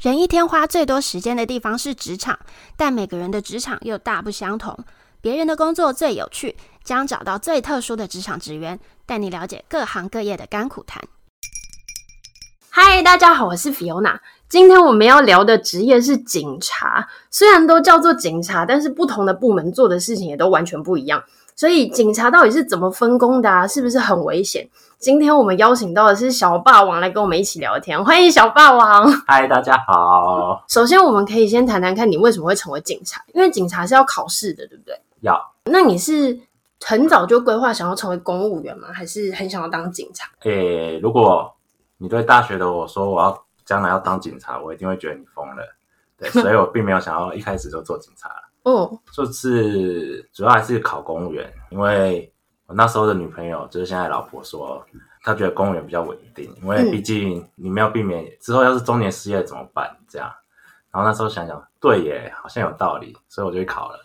人一天花最多时间的地方是职场，但每个人的职场又大不相同。别人的工作最有趣，将找到最特殊的职场职员，带你了解各行各业的甘苦谈。嗨，大家好，我是 Fiona。今天我们要聊的职业是警察。虽然都叫做警察，但是不同的部门做的事情也都完全不一样。所以警察到底是怎么分工的啊？是不是很危险？今天我们邀请到的是小霸王来跟我们一起聊天，欢迎小霸王。嗨，大家好。首先，我们可以先谈谈看你为什么会成为警察，因为警察是要考试的，对不对？要。那你是很早就规划想要成为公务员吗？还是很想要当警察？诶、欸，如果你对大学的我说我要将来要当警察，我一定会觉得你疯了。对，所以我并没有想要一开始就做警察。哦，就是主要还是考公务员，因为我那时候的女朋友就是现在老婆说，她觉得公务员比较稳定，因为毕竟你没有避免之后要是中年失业怎么办？这样，然后那时候想想，对耶，好像有道理，所以我就去考了。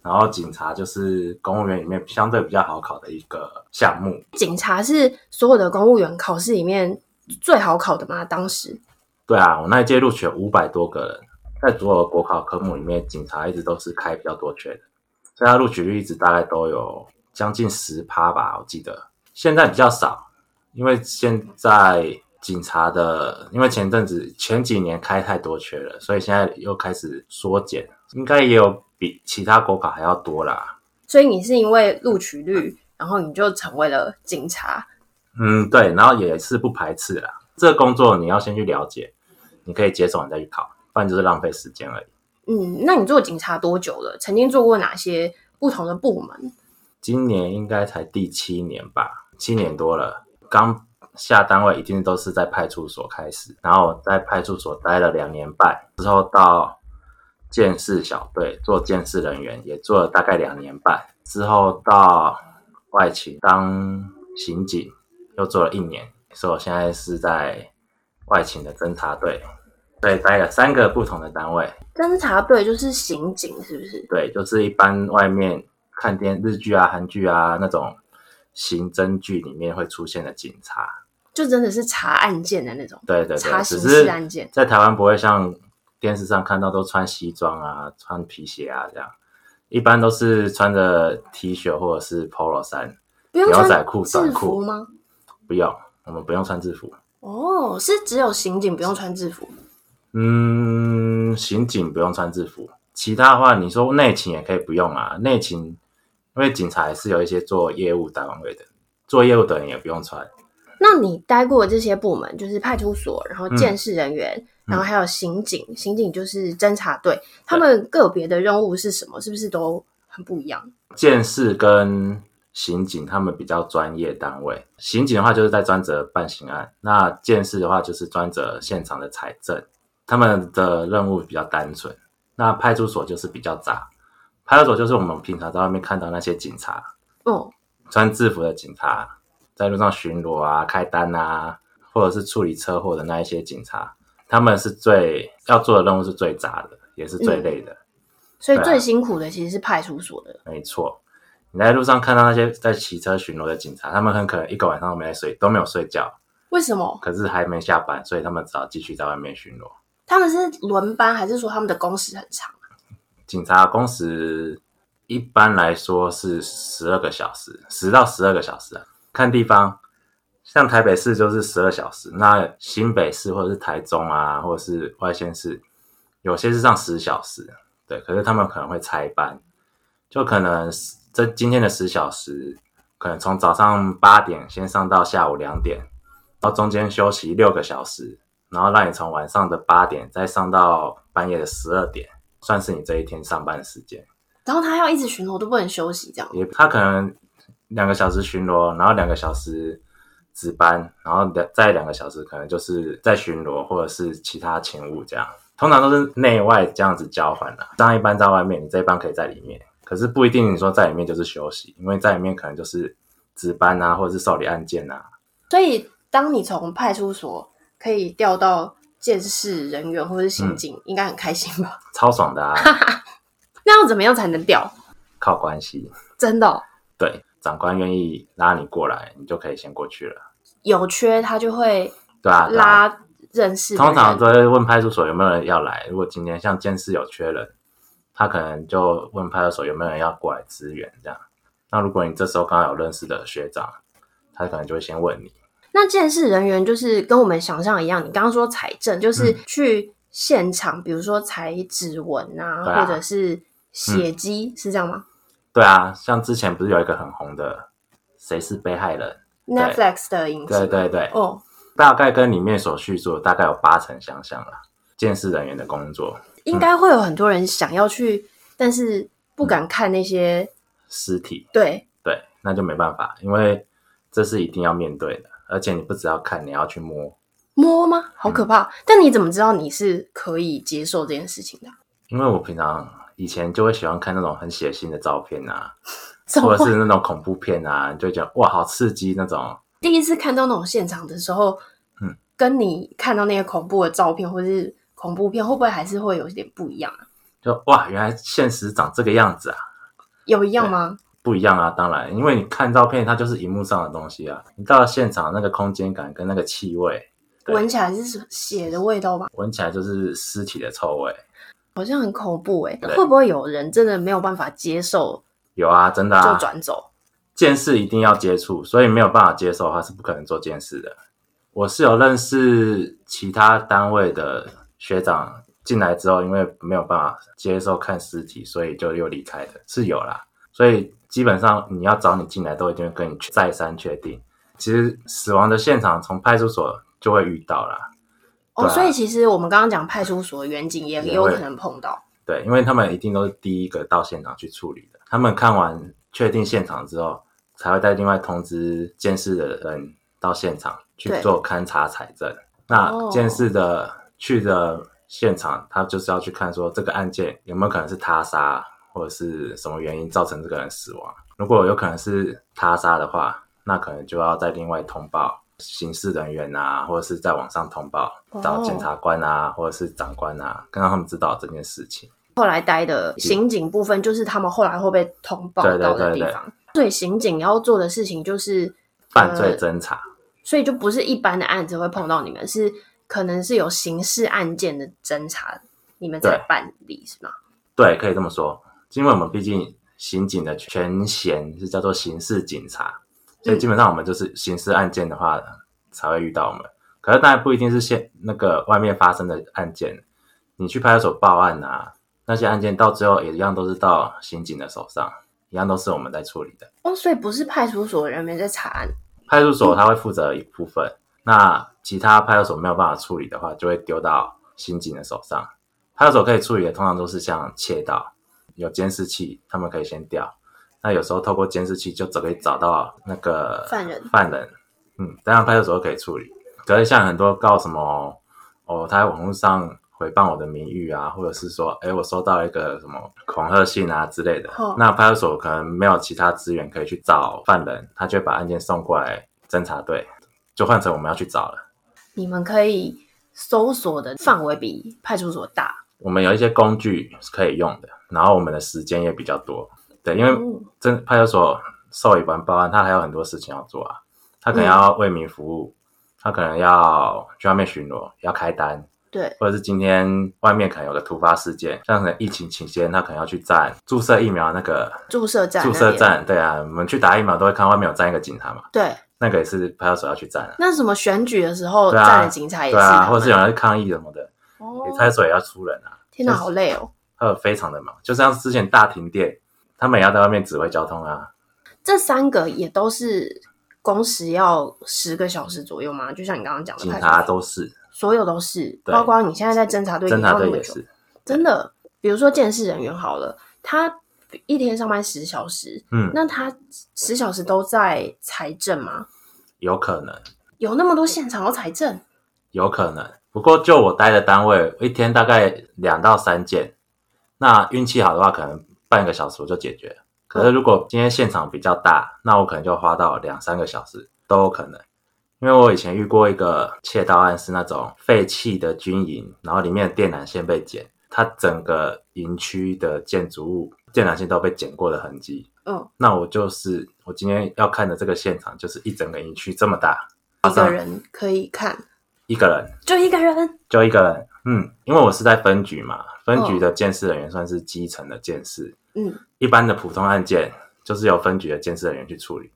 然后警察就是公务员里面相对比较好考的一个项目。警察是所有的公务员考试里面最好考的吗？当时？对啊，我那一届录取了五百多个人。在所有国考科目里面，警察一直都是开比较多缺的，所以他录取率一直大概都有将近十趴吧，我记得。现在比较少，因为现在警察的，因为前阵子前几年开太多缺了，所以现在又开始缩减，应该也有比其他国考还要多啦。所以你是因为录取率，然后你就成为了警察？嗯，对，然后也是不排斥啦。这个工作你要先去了解，你可以接受，你再去考。不然就是浪费时间而已。嗯，那你做警察多久了？曾经做过哪些不同的部门？今年应该才第七年吧，七年多了。刚下单位一定都是在派出所开始，然后在派出所待了两年半，之后到建设小队做建设人员，也做了大概两年半，之后到外勤当刑警，又做了一年，所以我现在是在外勤的侦查队。对，待了三个不同的单位。侦查队就是刑警，是不是？对，就是一般外面看电日剧啊、韩剧啊那种刑侦剧里面会出现的警察，就真的是查案件的那种。对对对，查刑事案件。在台湾不会像电视上看到都穿西装啊、穿皮鞋啊这样，一般都是穿着 T 恤或者是 Polo 衫、牛仔裤、短裤吗？不用，我们不用穿制服。哦，是只有刑警不用穿制服。嗯，刑警不用穿制服，其他的话你说内勤也可以不用啊。内勤因为警察还是有一些做业务单位的，做业务的人也不用穿。那你待过的这些部门，就是派出所，然后监视人员，嗯、然后还有刑警，嗯、刑警就是侦查队，他们个别的任务是什么？是不是都很不一样？监视跟刑警他们比较专业单位，刑警的话就是在专责办刑案，那监视的话就是专责现场的采证。他们的任务比较单纯，那派出所就是比较杂。派出所就是我们平常在外面看到那些警察，哦，穿制服的警察，在路上巡逻啊、开单啊，或者是处理车祸的那一些警察，他们是最要做的任务是最杂的，也是最累的。嗯、所以最辛苦的其实是派出所的。啊、没错，你在路上看到那些在骑车巡逻的警察，他们很可能一个晚上都没在睡，都没有睡觉。为什么？可是还没下班，所以他们只好继续在外面巡逻。他们是轮班，还是说他们的工时很长？警察工时一般来说是十二个小时，十到十二个小时啊，看地方。像台北市就是十二小时，那新北市或者是台中啊，或者是外县市，有些是上十小时。对，可是他们可能会拆班，就可能这今天的十小时，可能从早上八点先上到下午两点，然后中间休息六个小时。然后让你从晚上的八点再上到半夜的十二点，算是你这一天上班时间。然后他要一直巡逻都不能休息，这样。也他可能两个小时巡逻，然后两个小时值班，然后两再两个小时可能就是在巡逻或者是其他勤务这样。通常都是内外这样子交换的。当一班在外面，你这一班可以在里面，可是不一定你说在里面就是休息，因为在里面可能就是值班啊，或者是受理案件啊。所以当你从派出所。可以调到鉴识人员或者是刑警，嗯、应该很开心吧？超爽的啊！那要怎么样才能调？靠关系，真的、哦。对，长官愿意拉你过来，你就可以先过去了。有缺他就会对啊，拉认识。通常都会问派出所有没有人要来。如果今天像监视有缺人，他可能就问派出所有没有人要过来支援这样。那如果你这时候刚好有认识的学长，他可能就会先问你。那监视人员就是跟我们想象一样，你刚刚说采证就是去现场，嗯、比如说采指纹啊，啊，或者是血迹、嗯，是这样吗？对啊，像之前不是有一个很红的《谁是被害人》Netflix 的影集？对对对，哦，大概跟里面所叙述的大概有八成相像了。监视人员的工作，应该会有很多人想要去，嗯、但是不敢看那些尸体。对对，那就没办法，因为这是一定要面对的。而且你不只要看，你要去摸摸吗？好可怕！嗯、但你怎么知道你是可以接受这件事情的？因为我平常以前就会喜欢看那种很血腥的照片啊，或者是那种恐怖片啊，就会觉得哇，好刺激那种。第一次看到那种现场的时候，嗯，跟你看到那些恐怖的照片或者是恐怖片，会不会还是会有一点不一样啊？就哇，原来现实长这个样子啊？有一样吗？不一样啊，当然，因为你看照片，它就是荧幕上的东西啊。你到了现场，那个空间感跟那个气味，闻起来是血的味道吧？闻起来就是尸体的臭味，好像很恐怖哎。会不会有人真的没有办法接受？有啊，真的啊，就转走。监视一定要接触，所以没有办法接受的话是不可能做监视的。我是有认识其他单位的学长进来之后，因为没有办法接受看尸体，所以就又离开的，是有啦。所以。基本上你要找你进来，都一定会跟你再三确定。其实死亡的现场从派出所就会遇到啦。哦、啊，所以其实我们刚刚讲派出所的员警也有可能碰到。对，因为他们一定都是第一个到现场去处理的。他们看完确定现场之后，才会再另外通知监视的人到现场去做勘查采证。那监视的去的现场，他就是要去看说这个案件有没有可能是他杀。或者是什么原因造成这个人死亡？如果有可能是他杀的话，那可能就要再另外通报刑事人员啊，或者是在网上通报找检察官啊，或者是长官啊，让他们知道这件事情。后来待的刑警部分，就是他们后来会被通报到的地方。对，对，对，对，对，刑警要做的事情就是犯罪侦查，呃，所以就不是一般的案子会碰到你们，是可能是有刑事案件的侦查，你们在办理是吗？对，可以这么说。因为我们毕竟刑警的全衔是叫做刑事警察，所以基本上我们就是刑事案件的话才会遇到我们。可是当然不一定是现那个外面发生的案件，你去派出所报案啊，那些案件到最后也一样都是到刑警的手上，一样都是我们在处理的。哦，所以不是派出所人员在查案，派出所他会负责一部分，嗯，那其他派出所没有办法处理的话，就会丢到刑警的手上。派出所可以处理的通常都是像窃盗。有监视器，他们可以先调。那有时候透过监视器就只可以找到那个犯人。犯人，嗯，当然派出所可以处理。可是像很多告什么哦，他在网络上诽谤我的名誉啊，或者是说，哎，我收到一个什么恐吓信啊之类的。哦。那派出所可能没有其他资源可以去找犯人，他就把案件送过来侦查队，就换成我们要去找了。你们可以搜索的范围比派出所大。我们有一些工具是可以用的。然后我们的时间也比较多，对，因为真派出所受理完报案，他还有很多事情要做啊，他可能要为民服务，嗯、他可能要去外面巡逻，要开单，对，或者是今天外面可能有个突发事件，像可能疫情期间，他可能要去站注射疫苗那个注射站，注射站，对啊，我们去打疫苗都会看外面有站一个警察嘛，对，那个也是派出所要去站啊。那什么选举的时候站的警察也是，对啊，或者是有人抗议什么的，哦，派出所也要出人啊。天哪，好累哦。呃，非常的忙，就像之前大停电，他们也要在外面指挥交通啊。这三个也都是工时要十个小时左右吗？就像你刚刚讲的，警察都是，所有都是，包括你现在在侦查队，侦查队也是，真的。比如说监视人员好了，他一天上班十小时，嗯，那他十小时都在财政吗？有可能，有那么多现场要财政，有可能。不过就我待的单位，一天大概两到三件。那运气好的话，可能半个小时我就解决了。可是如果今天现场比较大，那我可能就花到两三个小时都有可能。因为我以前遇过一个窃盗案，是那种废弃的军营，然后里面的电缆线被剪，它整个营区的建筑物电缆线都被剪过的痕迹。嗯，那我就是我今天要看的这个现场，就是一整个营区这么大，一个人可以看。一个人，就一个人，就一个人。嗯，因为我是在分局嘛，分局的鉴识人员算是基层的鉴识。嗯，一般的普通案件就是由分局的鉴识人员去处理。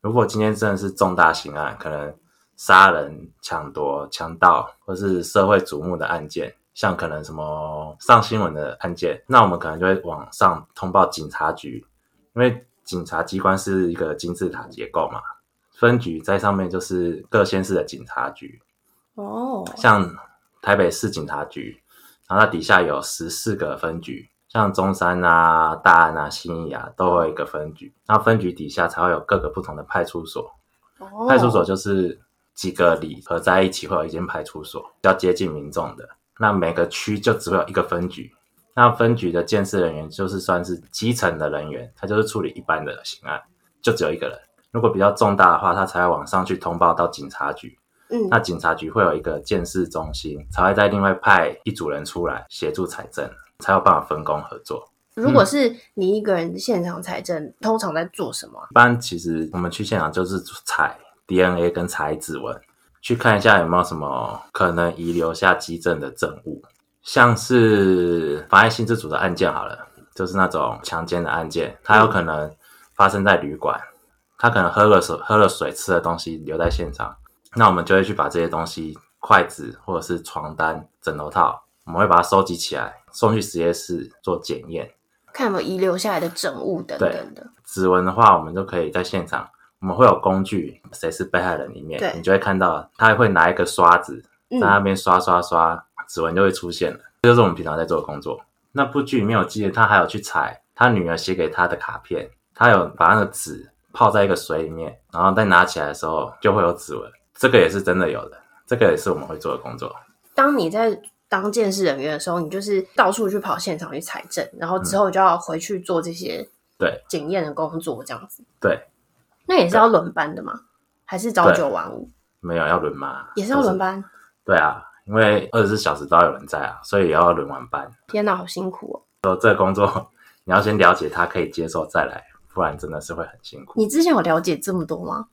如果今天真的是重大刑案，可能杀人、抢夺、强盗，或是社会瞩目的案件，像可能什么上新闻的案件，那我们可能就会往上通报警察局，因为警察机关是一个金字塔结构嘛。分局在上面就是各县市的警察局，哦，像台北市警察局，然后它底下有十四个分局，像中山啊、大安啊、新义啊，都会有一个分局。那分局底下才会有各个不同的派出所，哦，派出所就是几个里合在一起会有一间派出所，比较接近民众的。那每个区就只会有一个分局，那分局的建设人员就是算是基层的人员，他就是处理一般的刑案，就只有一个人。如果比较重大的话，他才会往上去通报到警察局。嗯，那警察局会有一个鉴识中心，才会再另外派一组人出来协助采证，才有办法分工合作。如果是你一个人现场采证，嗯，通常在做什么？一般其实我们去现场就是采 DNA 跟采指纹，去看一下有没有什么可能遗留下基证的证物，像是妨碍性自主的案件好了，就是那种强奸的案件，它有可能发生在旅馆。他可能喝了水，喝了水，吃的东西留在现场，那我们就会去把这些东西，筷子或者是床单、枕头套，我们会把它收集起来，送去实验室做检验，看有没有遗留下来的证物等等的。指纹的话，我们就可以在现场，我们会有工具，谁是被害人里面，你就会看到他会拿一个刷子在那边刷刷刷，指纹就会出现了。这就是我们平常在做的工作。那部剧里面有记得，他还有去采他女儿写给他的卡片，他有把那个纸。泡在一个水里面，然后再拿起来的时候就会有指纹，这个也是真的有的，这个也是我们会做的工作。当你在当鉴识人员的时候，你就是到处去跑现场去采证，然后之后就要回去做这些对检验的工作，这样子。对，那也是要轮班的吗？还是朝九晚五？没有要轮吗？也是要轮班。对啊，因为二十四小时都要有人在啊，所以也要轮完班。天哪，好辛苦哦！说这个工作，你要先了解他可以接受再来。不然真的是会很辛苦。你之前有了解这么多吗？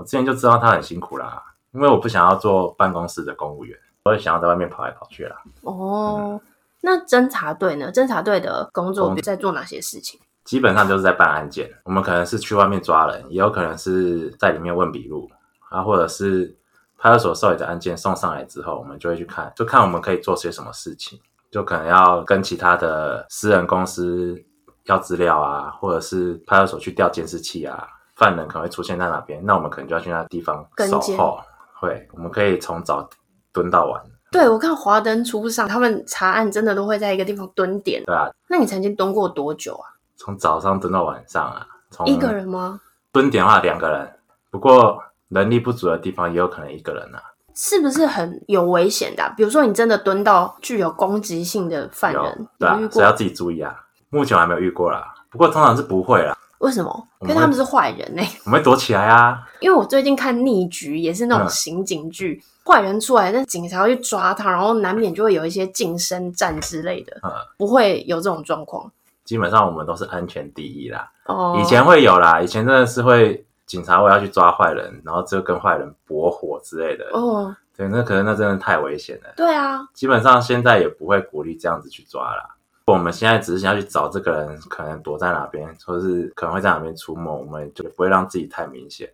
我之前就知道他很辛苦啦，因为我不想要做办公室的公务员，我也想要在外面跑来跑去啦。哦，嗯、那侦查队呢？侦查队的工作在做哪些事情？基本上就是在办案件。我们可能是去外面抓人，也有可能是在里面问笔录，啊，或者是派出所受理的案件送上来之后，我们就会去看，就看我们可以做些什么事情，就可能要跟其他的私人公司。要资料啊，或者是派出所去调监视器啊，犯人可能会出现在哪边，那我们可能就要去那地方守候。会，我们可以从早蹲到晚。对，我看华灯初上，他们查案真的都会在一个地方蹲点。对啊，那你曾经蹲过多久啊？从早上蹲到晚上啊？从一个人吗？蹲点的话两个人，不过能力不足的地方也有可能一个人啊。是不是很有危险的啊？比如说你真的蹲到具有攻击性的犯人，对啊，所以要自己注意啊。目前我还没有遇过啦，不过通常是不会啦。为什么？因为他们是坏人呢、欸。我们会躲起来啊。因为我最近看逆局，也是那种刑警剧，坏、嗯、人出来，那警察会去抓他，然后难免就会有一些近身战之类的。嗯，不会有这种状况。基本上我们都是安全第一啦。哦，以前会有啦，以前真的是会警察会要去抓坏人，然后就跟坏人搏火之类的。哦，对，那可能那真的太危险了。对啊，基本上现在也不会鼓励这样子去抓啦。我们现在只是想要去找这个人，可能躲在哪边，或者是可能会在哪边出没，我们就不会让自己太明显。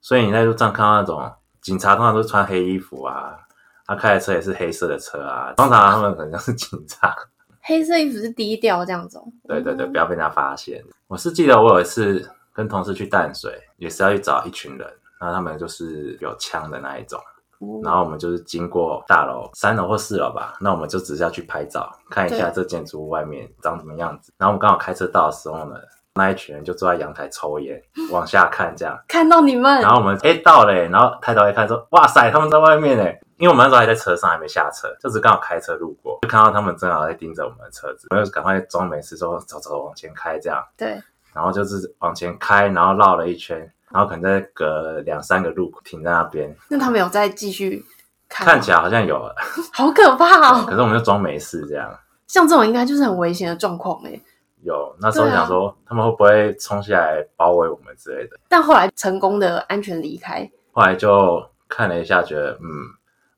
所以你在路上看到那种警察，通常都穿黑衣服啊，他开的车也是黑色的车啊，通常他们可能是警察。黑色衣服是低调这样子。对对对，不要被他发现。我是记得我有一次跟同事去淡水，也是要去找一群人，那他们就是有枪的那一种。然后我们就是经过大楼三楼或四楼吧，那我们就只是要去拍照，看一下这建筑物外面长什么样子。然后我们刚好开车到的时候呢，那一群人就坐在阳台抽烟，往下看这样，看到你们。然后我们哎到了，然后抬头一看说，哇塞，他们在外面哎，因为我们那时候还在车上，还没下车，就是刚好开车路过，就看到他们正好在盯着我们的车子，我们就赶快装没事说走走往前开这样。对。然后就是往前开，然后绕了一圈。然后可能再隔两三个路口停在那边。那他们有再继续看？看起来好像有了。好可怕哦！可是我们就装没事这样。像这种应该就是很危险的状况哎。有那时候想说，他们会不会冲下来包围我们之类的？但后来成功的安全离开。后来就看了一下，觉得嗯，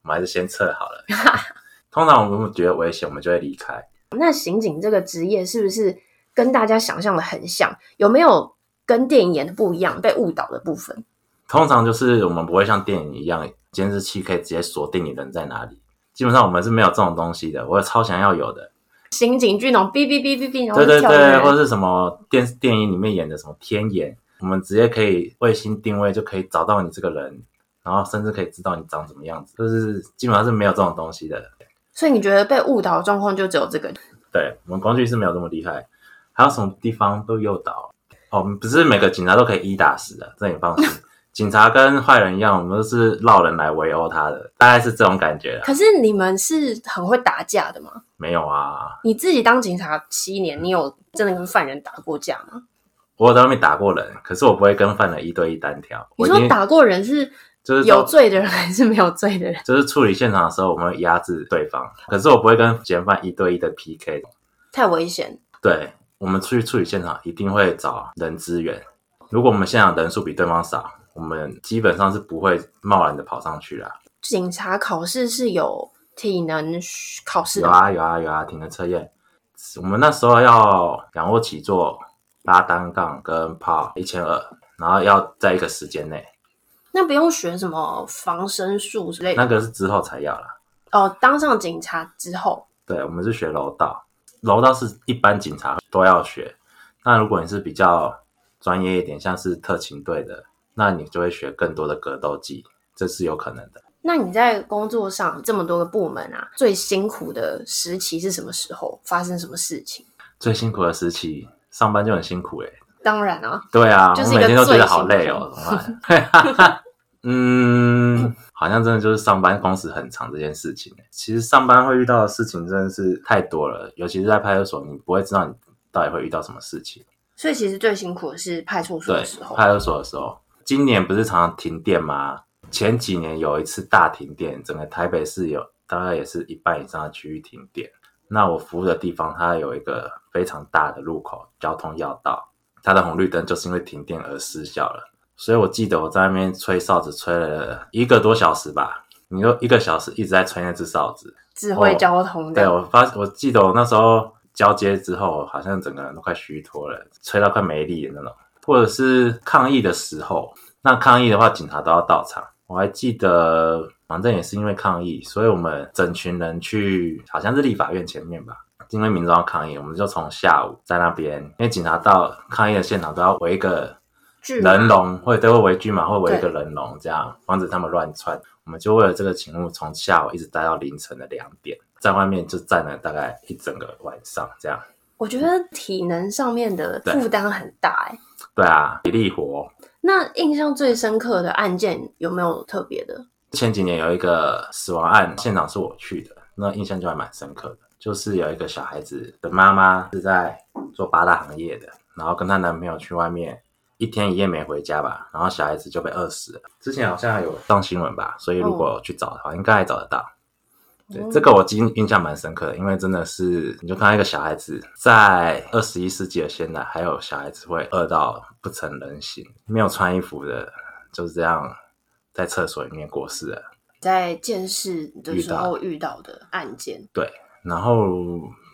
我们还是先撤好了。通常我们觉得危险，我们就会离开。那刑警这个职业是不是跟大家想象的很像？有没有跟电影演的不一样，被误导的部分？通常就是我们不会像电影一样，监视器可以直接锁定你人在哪里。基本上我们是没有这种东西的。我也超想要有的。刑警剧那种哔哔哔哔哔，对对对，或者是什么电视电影里面演的什么天眼，我们直接可以卫星定位就可以找到你这个人，然后甚至可以知道你长什么样子，就是基本上是没有这种东西的。所以你觉得被误导的状况就只有这个？对，我们工具是没有这么厉害，还有什么地方都诱导哦，不是每个警察都可以一打十的，这你放心。警察跟坏人一样，我们都是绕人来围殴他的，大概是这种感觉。可是你们是很会打架的吗？没有啊。你自己当警察七年，你有真的跟犯人打过架吗？我有在外面打过人，可是我不会跟犯人一对一单挑。你说打过人是就是有罪的人还是没有罪的人？就是处理现场的时候，我们会压制对方，可是我不会跟嫌犯一对一的 PK，太危险。对，我们出去处理现场一定会找人支援。如果我们现场人数比对方少，我们基本上是不会贸然的跑上去啦。警察考试是有体能考试的？有啊有啊有啊，体能测验。我们那时候要仰卧起坐、拉单杠跟跑一千二，然后要在一个时间内。那不用学什么防身术之类的？那个是之后才要啦。哦，当上警察之后？对，我们是学柔道，柔道是一般警察都要学。那如果你是比较专业一点，像是特勤队的。那你就会学更多的格斗技，这是有可能的。那你在工作上这么多个部门啊，最辛苦的时期是什么时候？发生什么事情？最辛苦的时期，上班就很辛苦哎、欸。当然啊。对啊，就是我每天都觉得好累哦。嗯，好像真的就是上班工时很长这件事情。其实上班会遇到的事情真的是太多了，尤其是在派出所，你不会知道你到底会遇到什么事情。所以其实最辛苦的是派出所的时候。派出所的时候。今年不是常常停电吗？前几年有一次大停电，整个台北市有大概也是一半以上的区域停电。那我服务的地方，它有一个非常大的路口，交通要道，它的红绿灯就是因为停电而失效了。所以我记得我在那边吹哨子，吹了一个多小时吧。你说一个小时一直在吹那只哨子，指挥交通的。对，我发，我记得我那时候交接之后，好像整个人都快虚脱了，吹到快没力的那种。或者是抗议的时候，那抗议的话，警察都要到场。我还记得，反正也是因为抗议，所以我们整群人去，好像是立法院前面吧。因为民众要抗议，我们就从下午在那边，因为警察到抗议的现场都要围一个人龙，或者都会围拒马，会围一个人龙，这样防止他们乱窜。我们就为了这个勤务，从下午一直待到凌晨的两点，在外面就站了大概一整个晚上，这样。我觉得体能上面的负担很大，欸，对啊，体力活。那印象最深刻的案件有没有特别的？前几年有一个死亡案，现场是我去的，那印象就还蛮深刻的。就是有一个小孩子的妈妈是在做八大行业的，然后跟她男朋友去外面一天一夜没回家吧，然后小孩子就被饿死了。之前好像有上新闻吧，所以如果去找的话，应该还找得到。对，这个我印印象蛮深刻的，因为真的是，你就看到一个小孩子在二十一世纪的现在，还有小孩子会饿到不成人形，没有穿衣服的，就是这样在厕所里面过世了。在见识的时候遇到的案件，对，然后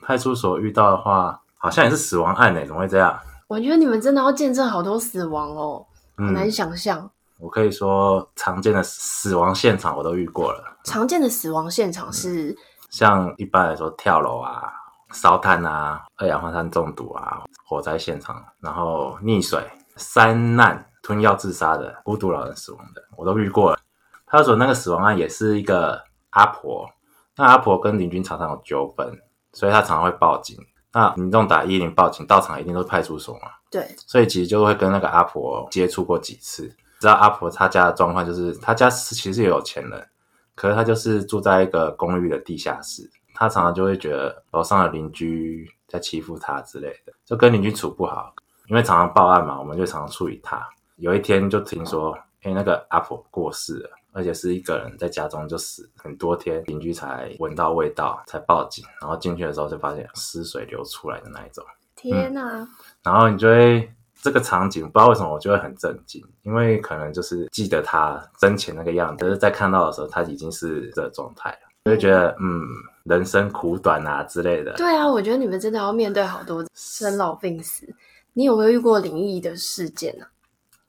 派出所遇到的话，好像也是死亡案呢，怎么会这样？我觉得你们真的要见证好多死亡哦，很难想象。嗯我可以说，常见的死亡现场我都遇过了。常见的死亡现场是，像一般来说跳楼啊、烧炭啊、二氧化碳中毒啊、火灾现场，然后溺水、山难、吞药自杀的、孤独老人死亡的，我都遇过了。他说那个死亡案也是一个阿婆，那阿婆跟邻居常常有纠纷，所以她常常会报警。那民众打一一零报警，到场一定都是派出所嘛？对，所以其实就会跟那个阿婆接触过几次。知道阿婆她家的状况，就是她家其实也有钱人，可是她就是住在一个公寓的地下室，她常常就会觉得楼上的邻居在欺负她之类的，就跟邻居处不好，因为常常报案嘛，我们就常常处理她。有一天就听说，哎、欸，那个阿婆过世了，而且是一个人在家中就死很多天，邻居才闻到味道才报警，然后进去的时候就发现尸水流出来的那一种。天哪、啊嗯！然后你就会。这个场景，不知道为什么我就会很震惊，因为可能就是记得他生前那个样子，可是在看到的时候，他已经是这状态了，就会觉得嗯，人生苦短啊之类的。对啊，我觉得你们真的要面对好多生老病死。你有没有遇过灵异的事件呢、啊？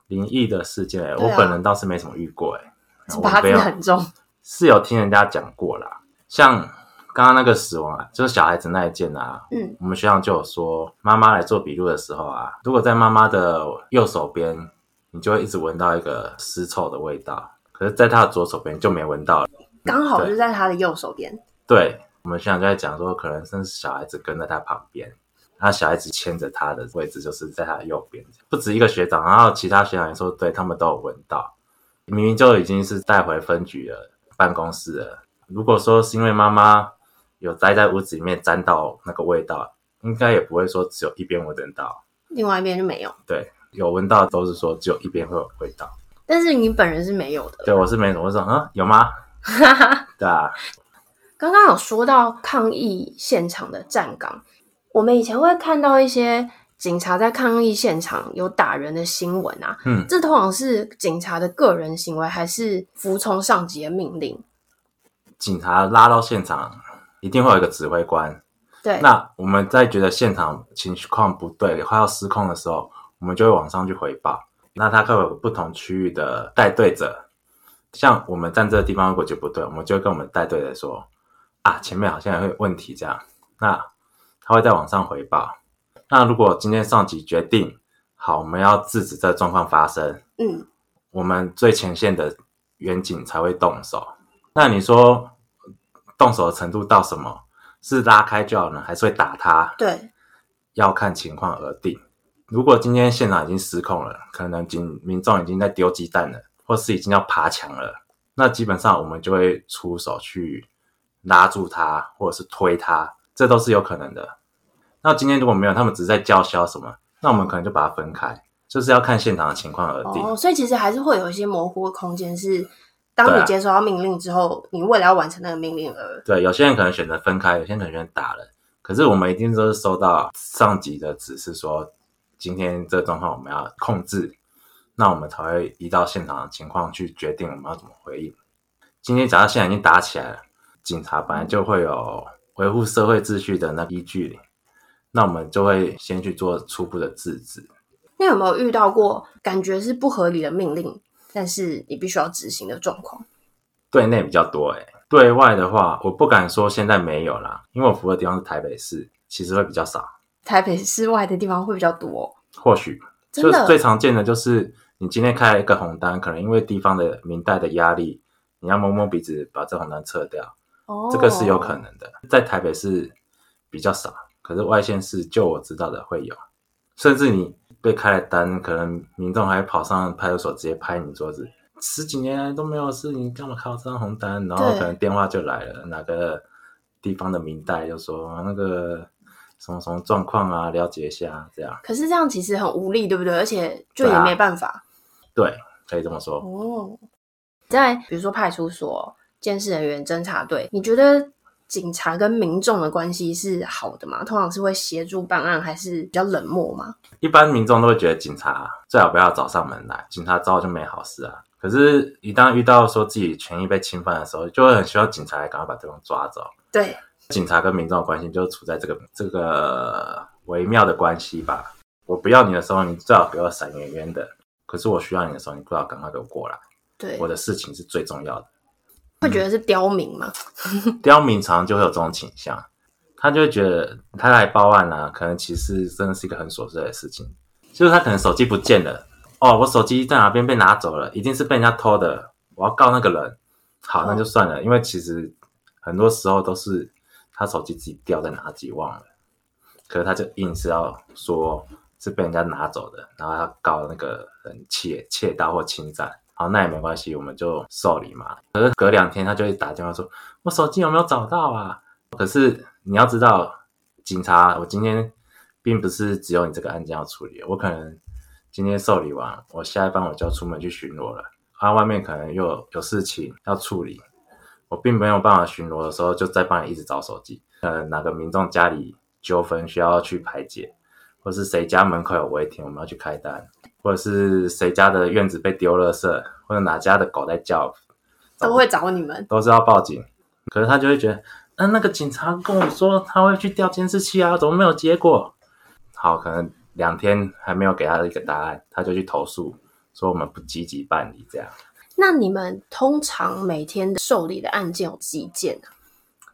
灵异的事件、欸，啊、我本人倒是没什么遇过、欸，哎，八字很重，是有听人家讲过啦，像。刚刚那个死亡啊，就是小孩子那一件啊。嗯，我们学长就有说，妈妈来做笔录的时候啊，如果在妈妈的右手边，你就会一直闻到一个尸臭的味道；可是，在她的左手边就没闻到了。刚好就在她的右手边。对，我们学长就在讲说，可能是小孩子跟在他旁边，那小孩子牵着他的位置就是在他的右边。不止一个学长，然后其他学长也说，对，他们都有闻到，明明就已经是带回分局了办公室了。如果说是因为妈妈。有待在屋子里面沾到那个味道，应该也不会说只有一边闻得到，另外一边就没有。对，有闻到都是说只有一边会有味道，但是你本人是没有的。对，我是没什么，我说嗯，有吗？对啊。刚刚有说到抗议现场的站岗，我们以前会看到一些警察在抗议现场有打人的新闻啊，嗯，这通常是警察的个人行为，还是服从上级的命令？警察拉到现场。一定会有一个指挥官，对。那我们在觉得现场情况不对，快要失控的时候，我们就会往上去回报。那他会有不同区域的带队者，像我们站这个地方如果觉得不对，我们就会跟我们带队的说：“啊，前面好像有问题。”这样，那他会再往上回报。那如果今天上级决定好，我们要制止这状况发生，嗯，我们最前线的远景才会动手。那你说？动手的程度到什么？是拉开就好呢，还是会打他？对，要看情况而定。如果今天现场已经失控了，可能警民众已经在丢鸡蛋了，或是已经要爬墙了，那基本上我们就会出手去拉住他，或者是推他，这都是有可能的。那今天如果没有，他们只是在叫嚣什么，那我们可能就把它分开，就是要看现场的情况而定。哦，所以其实还是会有一些模糊的空间是。当你接收到命令之后，啊、你为了要完成那个命令而对，有些人可能选择分开，有些人可能选择打人。可是我们一定都是收到上级的指示，说今天这个状况我们要控制，那我们才会依照现场的情况去决定我们要怎么回应。今天假如现在已经打起来了，警察本来就会有维护社会秩序的那依据，那我们就会先去做初步的制止。那有没有遇到过感觉是不合理的命令？但是你必须要执行的状况，对内比较多诶，对外的话，我不敢说现在没有啦，因为我服的地方是台北市，其实会比较少。台北市外的地方会比较多，或许就是最常见的就是你今天开了一个红单，可能因为地方的明代的压力，你要摸摸鼻子把这红单撤掉，哦，这个是有可能的。在台北市比较少，可是外县市就我知道的会有，甚至你。被开了单，可能民众还跑上派出所直接拍你桌子。十几年来都没有事，你干嘛开这张红单？然后可能电话就来了，哪个地方的民代就说那个什么什么状况啊，了解一下这样。可是这样其实很无力，对不对？而且就也没办法。对啊，对，可以这么说。哦，在比如说派出所、监视人员、侦查队，你觉得？警察跟民众的关系是好的吗？通常是会协助办案，还是比较冷漠吗？一般民众都会觉得警察最好不要找上门来，警察找就没好事啊。可是，一旦遇到说自己权益被侵犯的时候，就会很需要警察来赶快把对方抓走。对，警察跟民众的关系就处在这个这个微妙的关系吧。我不要你的时候，你最好给我闪远远的；可是我需要你的时候，你最好赶快给我过来。对，我的事情是最重要的。会觉得是刁民吗？刁民常常就会有这种倾向，他就会觉得他来报案啊，可能其实真的是一个很琐碎的事情，就是他可能手机不见了，哦，我手机在哪边被拿走了，一定是被人家偷的，我要告那个人。好，那就算了，因为其实很多时候都是他手机自己掉在哪自己忘了，可是他就硬是要说是被人家拿走的，然后他告那个人窃窃盗或侵占。好，那也没关系，我们就受理嘛。可是隔两天，他就会打电话说：“我手机有没有找到啊？”可是你要知道，警察，我今天并不是只有你这个案件要处理，我可能今天受理完，我下一班我就要出门去巡逻了。啊，外面可能又有，有事情要处理，我并没有办法巡逻的时候，就再帮你一直找手机。呃，哪个民众家里纠纷需要去排解，或是谁家门口有违停，我们要去开单，或者是谁家的院子被丢垃圾，或者哪家的狗在叫，都会找你们，都是要报警。可是他就会觉得，那、啊、那个警察跟我说他会去调监视器啊，怎么没有结果？好，可能两天还没有给他一个答案，他就去投诉，说我们不积极办理这样。那你们通常每天的受理的案件有几件呢、啊？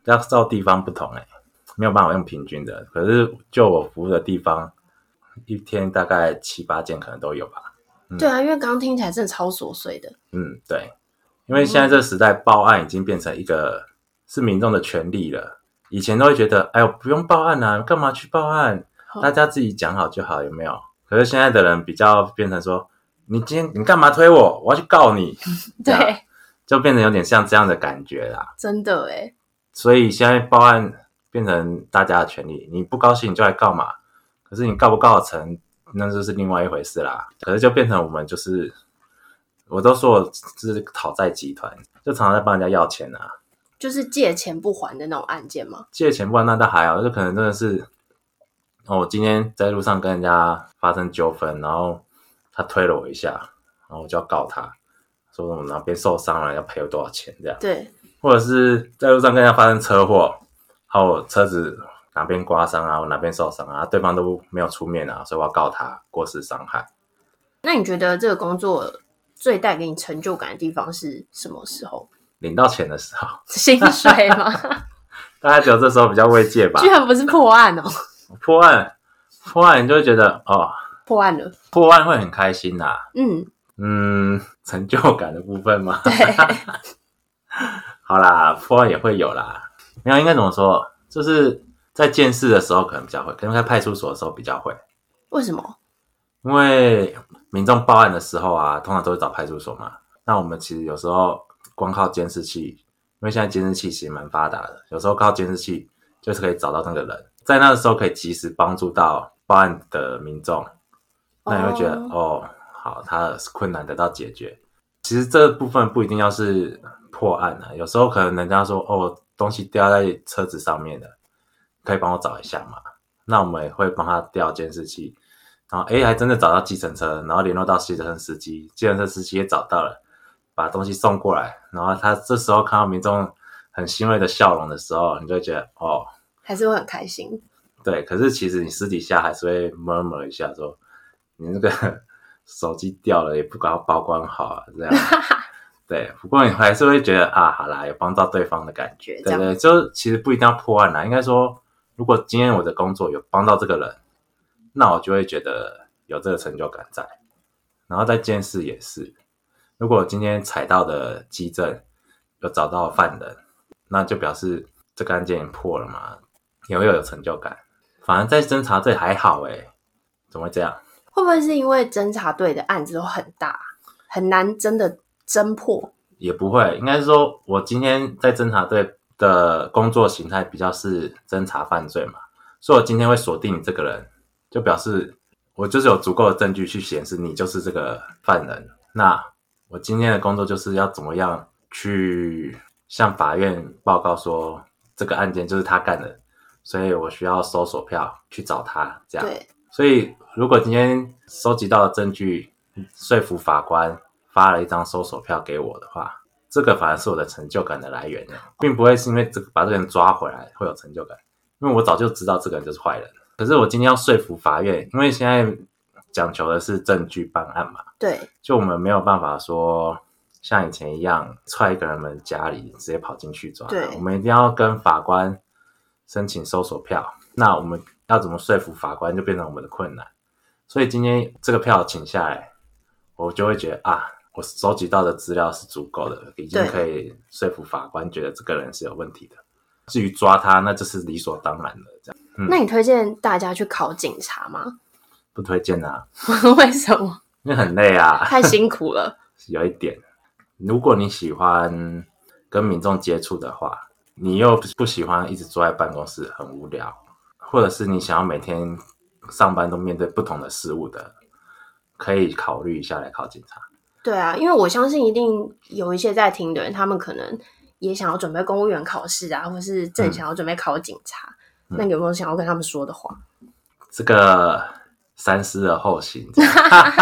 要照地方不同哎、欸，没有办法用平均的。可是就我服务的地方，一天大概七八件可能都有吧。嗯、对啊，因为刚刚听起来真的超琐碎的。嗯，对，因为现在这个时代报案已经变成一个是民众的权利了。以前都会觉得，哎呦，不用报案啊，干嘛去报案？大家自己讲好就好，有没有？可是现在的人比较变成说，你今天你干嘛推我？我要去告你。对，就变成有点像这样的感觉啦。真的诶。所以现在报案变成大家的权利，你不高兴你就来告嘛。可是你告不告成，那就是另外一回事啦。可是就变成我们就是，我都说我是讨债集团，就常常在帮人家要钱啊。就是借钱不还的那种案件吗？借钱不还那倒还好，就可能真的是。哦，我今天在路上跟人家发生纠纷，然后他推了我一下，然后我就要告他，说我哪边受伤了，要赔我多少钱这样。对，或者是在路上跟人家发生车祸，然后我车子哪边刮伤啊，我哪边受伤啊，对方都没有出面啊，所以我要告他过失伤害。那你觉得这个工作最带给你成就感的地方是什么时候？领到钱的时候，薪水吗？大家觉得这时候比较慰藉吧。居然不是破案哦。破案，破案，你就会觉得哦，破案了，破案会很开心呐、啊。嗯嗯，成就感的部分嘛。对，好啦，破案也会有啦。没有，应该怎么说？就是在见识的时候可能比较会，可能在派出所的时候比较会。为什么？因为民众报案的时候啊，通常都会找派出所嘛。那我们其实有时候光靠监视器，因为现在监视器其实蛮发达的，有时候靠监视器就是可以找到那个人。在那个时候可以及时帮助到报案的民众，那你会觉得、oh. 哦，好，他困难得到解决。其实这部分不一定要是破案啊，有时候可能人家说哦，东西掉在车子上面的，可以帮我找一下嘛？那我们也会帮他调监视器，然后哎还真的找到计程车，然后联络到计程车司机，计程车司机也找到了，把东西送过来，然后他这时候看到民众很欣慰的笑容的时候，你就会觉得哦。还是会很开心，对。可是其实你私底下还是会 murmur 一下，说你那个 手机掉了，也不搞保管好啊，这样。对，不过你还是会觉得啊，好啦，有帮到对方的感觉。对对，就其实不一定要破案啦。应该说，如果今天我的工作有帮到这个人，那我就会觉得有这个成就感在。然后在监视也是，如果今天踩到的基证有找到犯人，那就表示这个案件破了嘛。也会有成就感，反而在侦查队还好诶，怎么会这样？会不会是因为侦查队的案子都很大，很难真的侦破？也不会，应该是说我今天在侦查队的工作形态比较是侦查犯罪嘛，所以我今天会锁定你这个人，就表示我就是有足够的证据去显示你就是这个犯人。那我今天的工作就是要怎么样去向法院报告说这个案件就是他干的。所以我需要搜索票去找他，这样。对。所以如果今天收集到的证据说服法官发了一张搜索票给我的话，这个反而是我的成就感的来源，并不会是因为这个把这个人抓回来会有成就感，因为我早就知道这个人就是坏人。可是我今天要说服法院，因为现在讲求的是证据办案嘛。对。就我们没有办法说像以前一样踹一个人们家里直接跑进去抓。对。我们一定要跟法官。申请搜索票，那我们要怎么说服法官，就变成我们的困难。所以今天这个票请下来，我就会觉得啊，我收集到的资料是足够的，已经可以说服法官觉得这个人是有问题的。至于抓他，那这是理所当然的。这样，嗯，那你推荐大家去考警察吗？不推荐啊。为什么？因为很累啊，太辛苦了。有一点，如果你喜欢跟民众接触的话。你又不喜欢一直坐在办公室很无聊，或者是你想要每天上班都面对不同的事物的，可以考虑一下来考警察。对啊，因为我相信一定有一些在听的人，他们可能也想要准备公务员考试啊，或是正想要准备考警察。嗯、那你有没有想要跟他们说的话？这个三思而后行，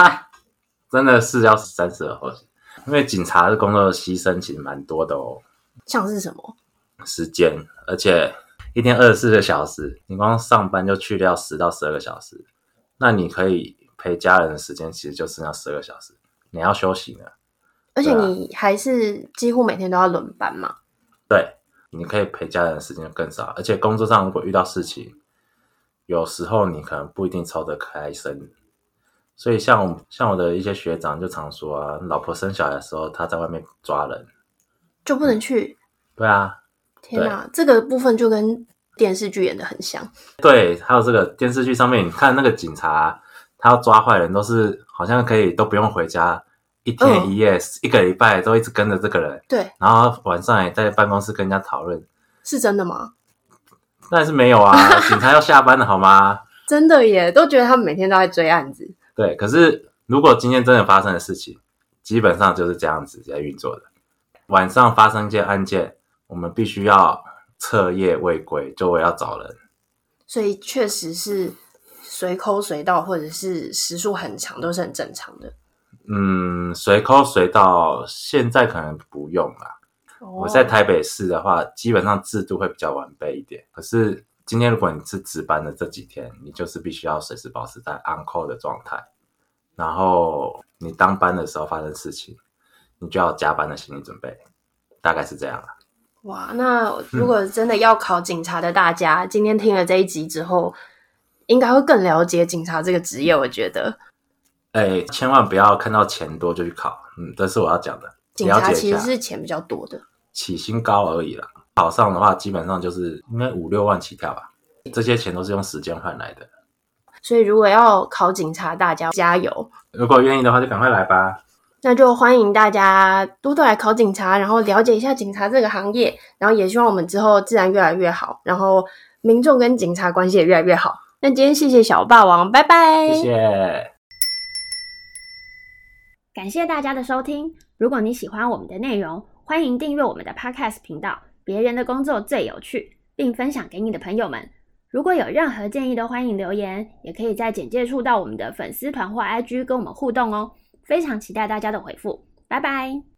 真的是要三思而后行。因为警察的工作牺牲其实蛮多的哦，像是什么？时间，而且一天二十四个小时，你光上班就去掉十到十二个小时，那你可以陪家人的时间其实就剩下十二个小时，你要休息呢。而且你还是几乎每天都要轮班嘛？对，你可以陪家人的时间就更少，而且工作上如果遇到事情，有时候你可能不一定抽得开身。所以像我像我的一些学长就常说啊，老婆生小孩的时候，他在外面抓人，就不能去。对啊，天哪，这个部分就跟电视剧演的很像。对，还有这个电视剧上面，你看那个警察，他要抓坏人，都是好像可以都不用回家，一天一夜、嗯、一个礼拜都一直跟着这个人。对，然后晚上也在办公室跟人家讨论，是真的吗？但是没有啊，警察要下班了好吗？真的耶，都觉得他们每天都在追案子。对，可是如果今天真的发生的事情，基本上就是这样子在运作的。晚上发生一件案件，我们必须要彻夜未归，就我要找人。所以确实是随 call 随到，或者是时数很长，都是很正常的。嗯，随 call 随到现在可能不用啦。Oh. 我在台北市的话，基本上制度会比较完备一点。可是。今天如果你是值班的这几天，你就是必须要随时保持在 on call 的状态。然后你当班的时候发生事情，你就要加班的心理准备，大概是这样了。哇，那如果真的要考警察的大家，嗯、今天听了这一集之后，应该会更了解警察这个职业。我觉得，哎、欸，千万不要看到钱多就去考，嗯，这是我要讲的。警察其实是钱比较多的，起薪高而已啦。考上的话，基本上就是应该五六万起跳吧。这些钱都是用时间换来的。所以，如果要考警察，大家加油！如果愿意的话，就赶快来吧。那就欢迎大家多多来考警察，然后了解一下警察这个行业。然后也希望我们之后自然越来越好，然后民众跟警察关系也越来越好。那今天谢谢小霸王，拜拜！谢谢。感谢大家的收听。如果你喜欢我们的内容，欢迎订阅我们的 Podcast 频道。别人的工作最有趣，并分享给你的朋友们。如果有任何建议，都欢迎留言，也可以在简介处到我们的粉丝团或 IG 跟我们互动哦。非常期待大家的回复，拜拜。